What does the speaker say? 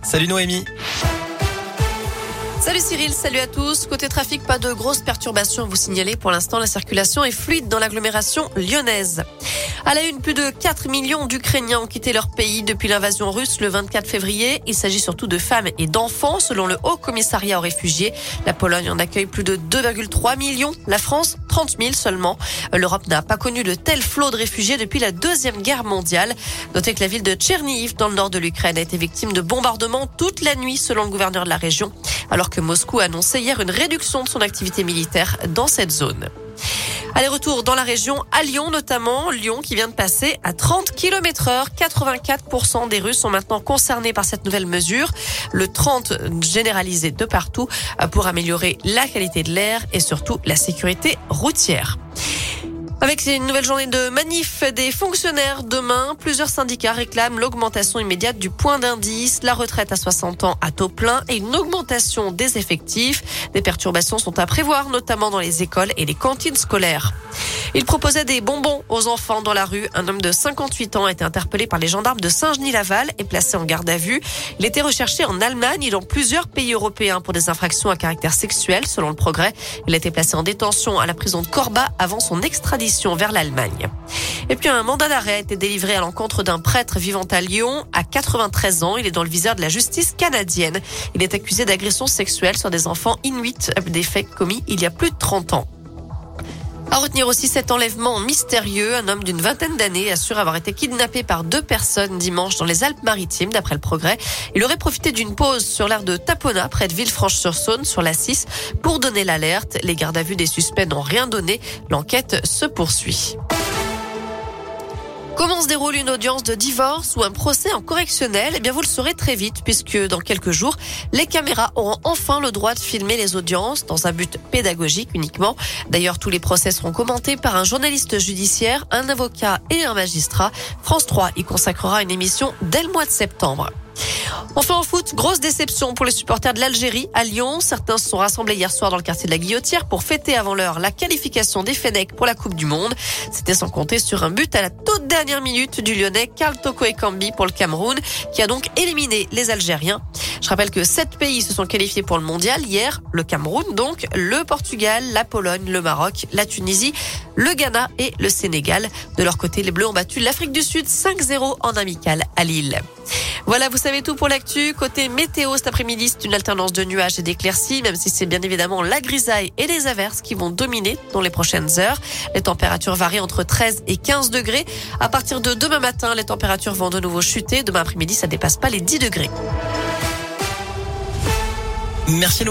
Salut Noémie. Salut Cyril, salut à tous. Côté trafic, pas de grosses perturbations à vous signaler. Pour l'instant, la circulation est fluide dans l'agglomération lyonnaise. À la une, plus de 4 millions d'Ukrainiens ont quitté leur pays depuis l'invasion russe le 24 février. Il s'agit surtout de femmes et d'enfants, selon le Haut Commissariat aux réfugiés. La Pologne en accueille plus de 2,3 millions. La France, 30 000 seulement. L'Europe n'a pas connu de tel flot de réfugiés depuis la Deuxième Guerre mondiale. Notez que la ville de Tcherniv, dans le nord de l'Ukraine, a été victime de bombardements toute la nuit, selon le gouverneur de la région, alors que Moscou a annoncé hier une réduction de son activité militaire dans cette zone. Aller-retour dans la région, à Lyon notamment, Lyon qui vient de passer à 30 km heure. 84% des Russes sont maintenant concernés par cette nouvelle mesure. Le 30 généralisé de partout pour améliorer la qualité de l'air et surtout la sécurité routière. Avec une nouvelle journée de manif des fonctionnaires demain, plusieurs syndicats réclament l'augmentation immédiate du point d'indice, la retraite à 60 ans à taux plein et une augmentation des effectifs. Des perturbations sont à prévoir, notamment dans les écoles et les cantines scolaires. Il proposait des bonbons aux enfants dans la rue. Un homme de 58 ans a été interpellé par les gendarmes de Saint-Genis-Laval et placé en garde à vue. Il était recherché en Allemagne et dans plusieurs pays européens pour des infractions à caractère sexuel, selon le progrès. Il a été placé en détention à la prison de Corba avant son extradition vers l'Allemagne. Et puis un mandat d'arrêt a été délivré à l'encontre d'un prêtre vivant à Lyon à 93 ans. Il est dans le viseur de la justice canadienne. Il est accusé d'agression sexuelle sur des enfants inuits, des faits commis il y a plus de 30 ans. À retenir aussi cet enlèvement mystérieux. Un homme d'une vingtaine d'années assure avoir été kidnappé par deux personnes dimanche dans les Alpes-Maritimes, d'après le progrès. Il aurait profité d'une pause sur l'aire de Tapona, près de Villefranche-sur-Saône, sur la 6, pour donner l'alerte. Les gardes à vue des suspects n'ont rien donné. L'enquête se poursuit. Comment se déroule une audience de divorce ou un procès en correctionnel? Eh bien, vous le saurez très vite puisque dans quelques jours, les caméras auront enfin le droit de filmer les audiences dans un but pédagogique uniquement. D'ailleurs, tous les procès seront commentés par un journaliste judiciaire, un avocat et un magistrat. France 3 y consacrera une émission dès le mois de septembre. Enfin en foot, grosse déception pour les supporters de l'Algérie à Lyon. Certains se sont rassemblés hier soir dans le quartier de la Guillotière pour fêter avant l'heure la qualification des Fennecs pour la Coupe du Monde. C'était sans compter sur un but à la toute dernière minute du Lyonnais Karl Toko Ekambi pour le Cameroun qui a donc éliminé les Algériens. Je rappelle que sept pays se sont qualifiés pour le mondial hier. Le Cameroun donc, le Portugal, la Pologne, le Maroc, la Tunisie, le Ghana et le Sénégal. De leur côté, les Bleus ont battu l'Afrique du Sud 5-0 en amical à Lille. Voilà, vous savez tout pour l'actu. Côté météo, cet après-midi, c'est une alternance de nuages et d'éclaircies, même si c'est bien évidemment la grisaille et les averses qui vont dominer dans les prochaines heures. Les températures varient entre 13 et 15 degrés. À partir de demain matin, les températures vont de nouveau chuter. Demain après-midi, ça dépasse pas les 10 degrés. Merci